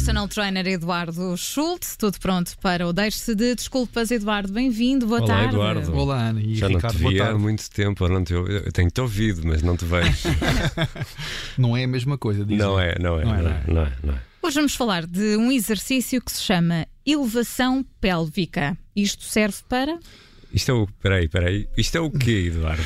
personal trainer Eduardo Schultz. Tudo pronto para o Deixe-se de Desculpas, Eduardo. Bem-vindo, boa Olá, tarde. Eduardo. Olá, Ana e Já Ricardo, não te vi há muito tempo. Eu, não te, eu tenho-te ouvido, mas não te vejo. Não é a mesma coisa, não, é, não é, Não não é, é, não é, não é. Hoje vamos falar de um exercício que se chama elevação pélvica. Isto serve para. Isto é o. Peraí, peraí. Isto é o quê, Eduardo?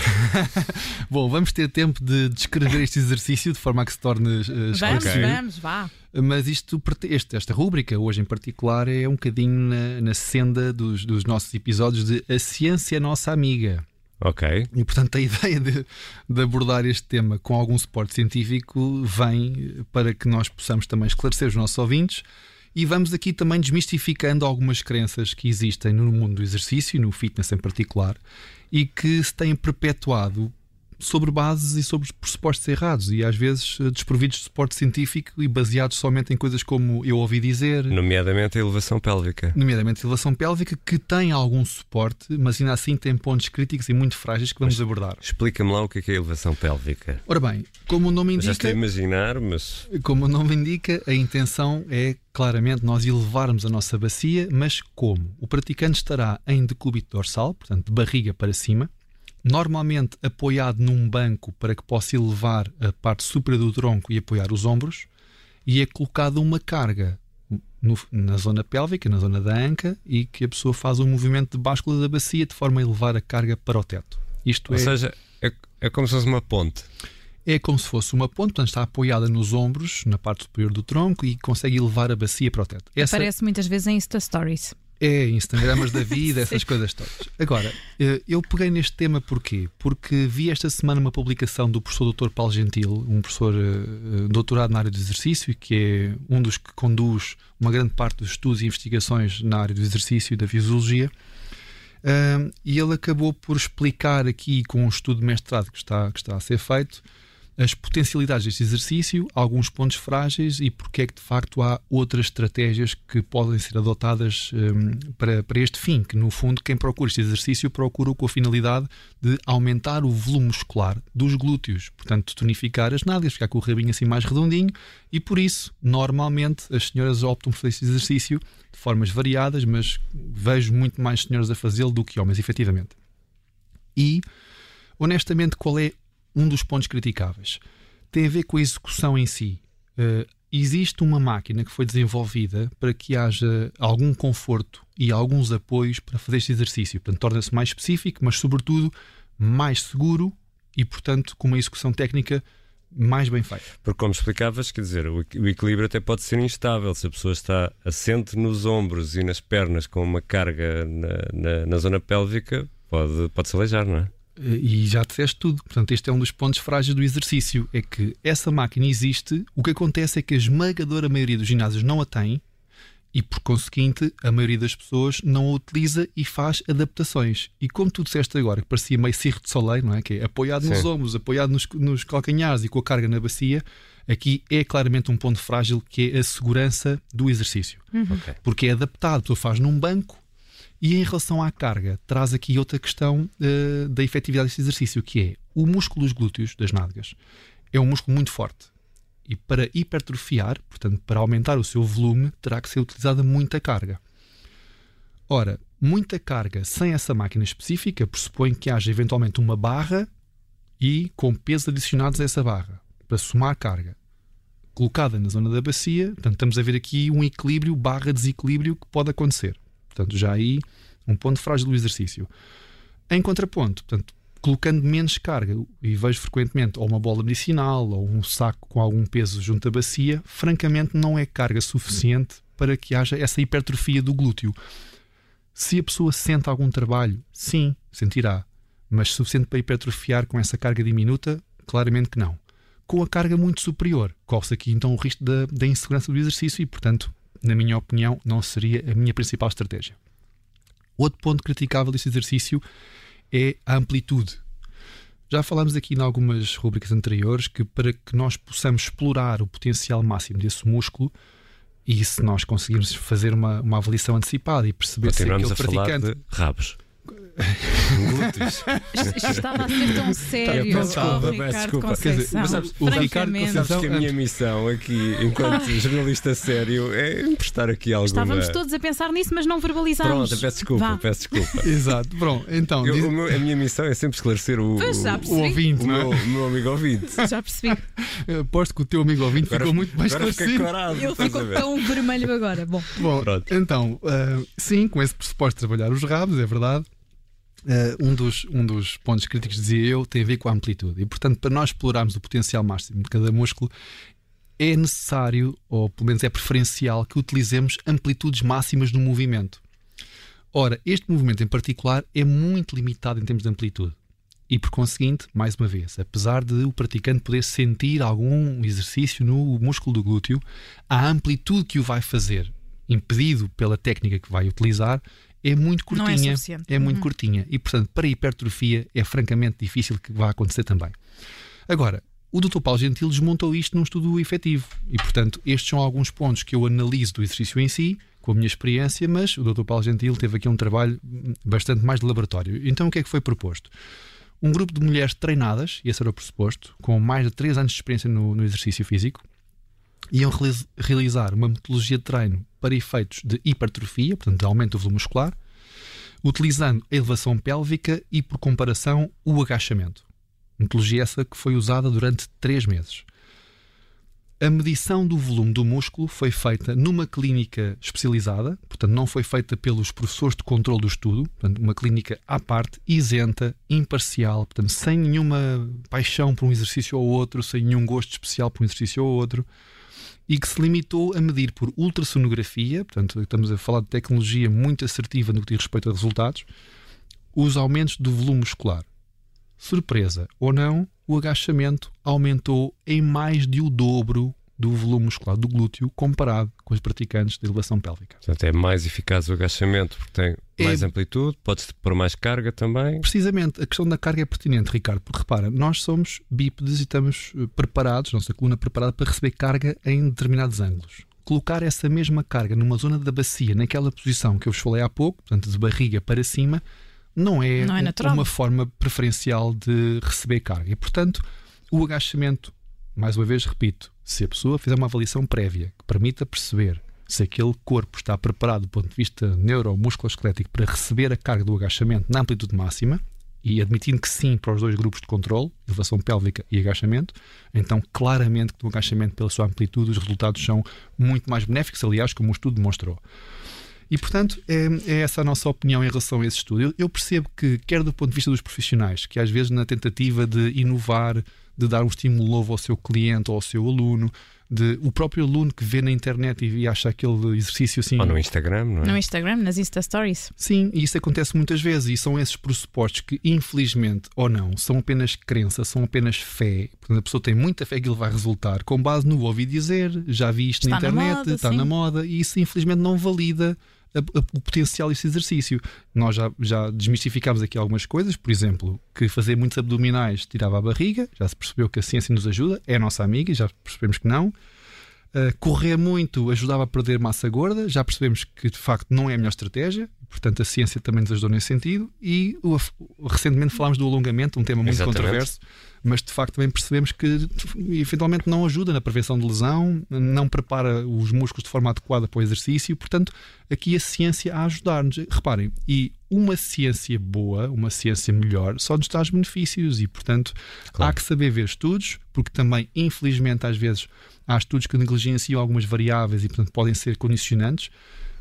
Bom, vamos ter tempo de descrever este exercício de forma a que se torne uh, Vamos, esclarecido. vamos, vá. Mas isto, este- esta rúbrica, hoje em particular, é um bocadinho na, na senda dos, dos nossos episódios de A Ciência é Nossa Amiga. ok. E, portanto, a ideia de, de abordar este tema com algum suporte científico vem para que nós possamos também esclarecer os nossos ouvintes e vamos aqui também desmistificando algumas crenças que existem no mundo do exercício e no fitness em particular e que se têm perpetuado sobre bases e sobre pressupostos errados e às vezes eh, desprovidos de suporte científico e baseados somente em coisas como eu ouvi dizer, Nomeadamente a elevação pélvica. nomeadamente elevação pélvica, que tem algum suporte, mas ainda assim tem pontos críticos e muito frágeis que vamos abordar. Explica-me lá o que é, que é a elevação pélvica. Ora bem, como o nome Eu já estou a indica, imaginar, mas. como o nome indica, a intenção é claramente nós elevarmos a nossa bacia, mas como? O praticante estará em decúbito dorsal, portanto de barriga para cima, normalmente apoiado num banco para que possa elevar a parte superior do tronco e apoiar os ombros, e é colocada uma carga no- na zona pélvica, na zona da anca, e que a pessoa faz um movimento de báscula da bacia de forma a elevar a carga para o teto. Isto Ou é seja, é, é como se fosse uma ponte. é como se fosse uma ponte, portanto está apoiada nos ombros, na parte superior do tronco e consegue elevar a bacia para o teto. Essa Aparece muitas vezes em Insta Stories. É Instagramas da vida, essas coisas todas. Agora, eh, eu peguei neste tema porquê? Porque vi esta semana uma publicação do professor Dr. Paulo Gentil, um professor eh, eh, doutorado na área do exercício, que é um dos que conduz uma grande parte dos estudos e investigações na área do exercício e da fisiologia. E ele acabou por explicar aqui, com um estudo de mestrado que está, que está a ser feito, as potencialidades deste exercício, alguns pontos frágeis e porque é que de facto há outras estratégias que podem ser adotadas hum, para, para este fim, que no fundo quem procura este exercício procura com a finalidade de aumentar o volume muscular dos glúteos, portanto tonificar as nádegas, ficar com o rabinho assim mais redondinho e por isso normalmente as senhoras optam por este exercício de formas variadas, mas vejo muito mais senhoras a fazê-lo do que homens, efetivamente. E honestamente, qual é um dos pontos criticáveis? Tem a ver com a execução em si. Eh, existe uma máquina que foi desenvolvida para que haja algum conforto e alguns apoios para fazer este exercício. Portanto, torna-se mais específico, mas, sobretudo, mais seguro e, portanto, com uma execução técnica mais bem feita. Porque, como explicavas, quer dizer, o equilíbrio até pode ser instável. Se a pessoa está assente nos ombros e nas pernas com uma carga na, na, na zona pélvica, pode, pode se aleijar, não é? E já disseste tudo. Portanto, este é um dos pontos frágeis do exercício. É que essa máquina existe. O que acontece é que a esmagadora maioria dos ginásios não a tem e, por conseguinte, a maioria das pessoas não a utiliza e faz adaptações. E como tu disseste agora, que parecia meio Cirque de Soleil, não é? Que é apoiado nos Sim. ombros, apoiado nos, nos calcanhares e com a carga na bacia, aqui é claramente um ponto frágil que é a segurança do exercício. Ok. Porque é adaptado, tu faz num banco e em relação à carga, traz aqui outra questão eh, da efetividade deste exercício, que é o músculo dos glúteos, das nádegas, é um músculo muito forte. E para hipertrofiar, portanto, para aumentar o seu volume, terá que ser utilizada muita carga. Ora, muita carga sem essa máquina específica pressupõe que haja eventualmente uma barra e com pesos adicionados a essa barra, para somar carga. Colocada na zona da bacia, portanto, estamos a ver aqui um equilíbrio barra desequilíbrio que pode acontecer. Portanto, já aí um ponto frágil do exercício. Em contraponto, portanto, colocando menos carga, e vejo frequentemente ou uma bola medicinal ou um saco com algum peso junto à bacia, francamente não é carga suficiente para que haja essa hipertrofia do glúteo. Se a pessoa sente algum trabalho, sim, sentirá, mas suficiente para hipertrofiar com essa carga diminuta, claramente que não. Com a carga muito superior, corre-se aqui então o risco da, da insegurança do exercício e, portanto, na minha opinião, não seria a minha principal estratégia. Outro ponto criticável deste exercício é a amplitude. Já falámos aqui em algumas rubricas anteriores que para que nós possamos explorar o potencial máximo desse músculo e se nós conseguirmos fazer uma, uma avaliação antecipada e perceber se aquele praticante de rabos. Estava a ser tão sério. peço desculpa, oh, peço desculpa. Conceição. Quer dizer, mas sabes, o Ricardo. Conceição- Sabes que a minha missão aqui, enquanto jornalista sério, é emprestar aqui alguma. Estávamos todos a pensar nisso, mas não verbalizámos. Pronto, peço desculpa, Vá. peço desculpa. Exato, pronto. Então, Eu- diz- meu- a minha missão é sempre esclarecer o, o, ouvinte, o não meu, é? o meu amigo ouvinte. Já percebi. aposto que o teu amigo ouvinte Agora, ficou muito mais esclarecido. corado. Ele ficou tão vermelho agora. Bom, Bom, Pronto. então, ah, sim, com esse pressuposto de trabalhar os rabos, é verdade. Ah, um, dos, um dos pontos críticos, dizia eu, tem a ver com a amplitude. E, portanto, para nós explorarmos o potencial máximo de cada músculo, é necessário, ou pelo menos é preferencial, que utilizemos amplitudes máximas no movimento. Ora, este movimento em particular é muito limitado em termos de amplitude. E por conseguinte, mais uma vez, apesar de o praticante poder sentir algum exercício no músculo do glúteo, a amplitude que o vai fazer, impedido pela técnica que vai utilizar, é muito Não é curtinha. suficiente. muito Uhum. curtinha. E, portanto, para a hipertrofia é francamente difícil que vá acontecer também. Agora, o Dr. Paulo Gentil desmontou isto num estudo efetivo. E, portanto, estes são alguns pontos que eu analiso do exercício em si, com a minha experiência, mas o Dr. Paulo Gentil teve aqui um trabalho bastante mais de laboratório. Então, o que é que foi proposto? Um grupo de mulheres treinadas, e esse era o pressuposto, com mais de 3 anos de experiência no, no exercício físico, iam realiz- realizar uma metodologia de treino para efeitos de hipertrofia, portanto, de aumento do volume muscular, utilizando a elevação pélvica e, por comparação, o agachamento. Metodologia essa que foi usada durante 3 meses. A medição do volume do músculo foi feita numa clínica especializada, portanto, não foi feita pelos professores de controle do estudo, portanto, uma clínica à parte, isenta, imparcial, portanto, sem nenhuma paixão por um exercício ou outro, sem nenhum gosto especial por um exercício ou outro, e que se limitou a medir por ultrassonografia, portanto, estamos a falar de tecnologia muito assertiva no que diz respeito a resultados, os aumentos do volume muscular. Surpresa ou não, o agachamento aumentou em mais de o dobro do volume muscular do glúteo comparado com os praticantes de elevação pélvica. Portanto, é mais eficaz o agachamento porque tem É- mais amplitude, pode-se pôr mais carga também. Precisamente, a questão da carga é pertinente, Ricardo, porque repara, nós somos bípedes e estamos eh, preparados, nossa coluna preparada para receber carga em determinados ângulos. Colocar essa mesma carga numa zona da bacia, naquela posição que eu vos falei há pouco, portanto, de barriga para cima, não é, Não é um- natural. uma forma preferencial de receber carga. E, portanto, o agachamento, mais uma vez repito, se a pessoa fizer uma avaliação prévia que permita perceber se aquele corpo está preparado do ponto de vista neuromusculoesquelético para receber a carga do agachamento na amplitude máxima, e admitindo que sim para os dois grupos de controle, elevação pélvica e agachamento, então claramente que no agachamento, pela sua amplitude, os resultados são muito mais benéficos, aliás, como o estudo demonstrou. E, portanto, é, é essa a nossa opinião em relação a esse estudo. Eu, eu percebo que, quer do ponto de vista dos profissionais, que às vezes na tentativa de inovar, de dar um estímulo novo ao seu cliente ou ao seu aluno, de o próprio aluno que vê na internet e, e acha aquele exercício assim. Ou no Instagram, não é? no Instagram, nas Insta Stories. Sim, e isso acontece muitas vezes, e são esses pressupostos que, infelizmente ou não, são apenas crença, são apenas fé. Portanto, a pessoa tem muita fé que ele vai resultar, com base no ouvi dizer, já vi isto na Está na internet, moda, está sim. na moda, e isso infelizmente não valida a- a- o potencial desse exercício. Nós já, já desmistificámos aqui algumas coisas, por exemplo, que fazer muitos abdominais tirava a barriga, já se percebeu que a ciência nos ajuda, é a nossa amiga, já percebemos que não. Uh, correr muito ajudava a perder massa gorda, já percebemos que de facto não é a melhor estratégia, portanto a ciência também nos ajudou nesse sentido. E o- recentemente falámos do alongamento, um tema muito Exatamente. controverso, mas de facto também percebemos que eventualmente não ajuda na prevenção de lesão, não prepara os músculos de forma adequada para o exercício, portanto aqui a ciência a ajudar-nos. Reparem, e uma ciência boa, uma ciência melhor, só nos traz benefícios e, portanto, Claro. há que saber ver estudos, porque também, infelizmente, às vezes há estudos que negligenciam algumas variáveis e, portanto, podem ser condicionantes.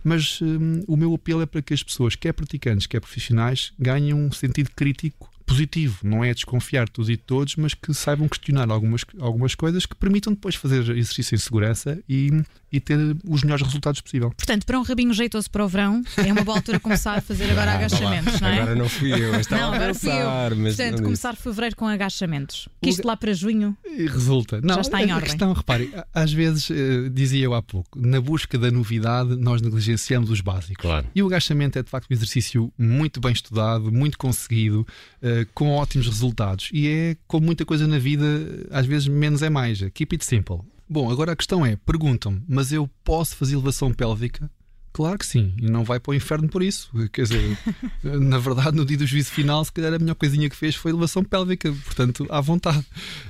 Mas hum, o meu apelo é para que as pessoas, quer praticantes, quer profissionais, ganhem um sentido crítico positivo. Não é desconfiar de todos e de todos, mas que saibam questionar algumas, algumas coisas que permitam depois fazer exercício em segurança e, e ter os melhores resultados possível. Portanto, para um rabinho jeitoso para o verão, é uma boa altura começar a fazer agora Ah, agachamentos, não é? Agora não fui eu, estava Não, a agora fui eu. pensar, mas Portanto, não começar fevereiro com agachamentos. Que isto lá para junho. E resulta. Não, Já está em a, a ordem. questão, reparem, a- às vezes, eh, dizia eu há pouco, na busca da novidade, nós negligenciamos os básicos. Claro. E o agachamento é de facto um exercício muito bem estudado, muito conseguido, eh, com ótimos resultados. E é como muita coisa na vida, às vezes menos é mais. Keep it simple. Bom, agora a questão é: perguntam-me, mas eu posso fazer elevação pélvica Claro que sim, e não vai para o inferno por isso. Quer dizer, na verdade, no dia do juízo final, se calhar a melhor coisinha que fez foi elevação pélvica, portanto, à vontade.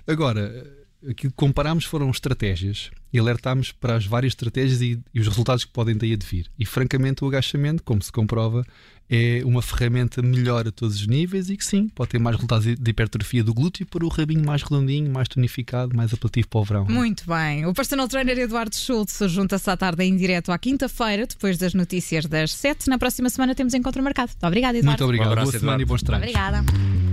Agora, aquilo que comparámos foram estratégias e alertámos para as várias estratégias e, e, os resultados que podem daí advir. E francamente, o agachamento, como se comprova, é uma ferramenta melhor a todos os níveis e que sim, pode ter mais resultados de hipertrofia do glúteo para o rabinho mais redondinho, mais tonificado, mais apelativo para o verão. Muito bem. O personal trainer Eduardo Schultz junta-se à tarde em direto à quinta-feira, depois das notícias das sete. Na próxima semana temos encontro marcado. Obrigada, Eduardo. Muito obrigado. Um abraço, Boa semana Eduardo. e bons treinos. Obrigada.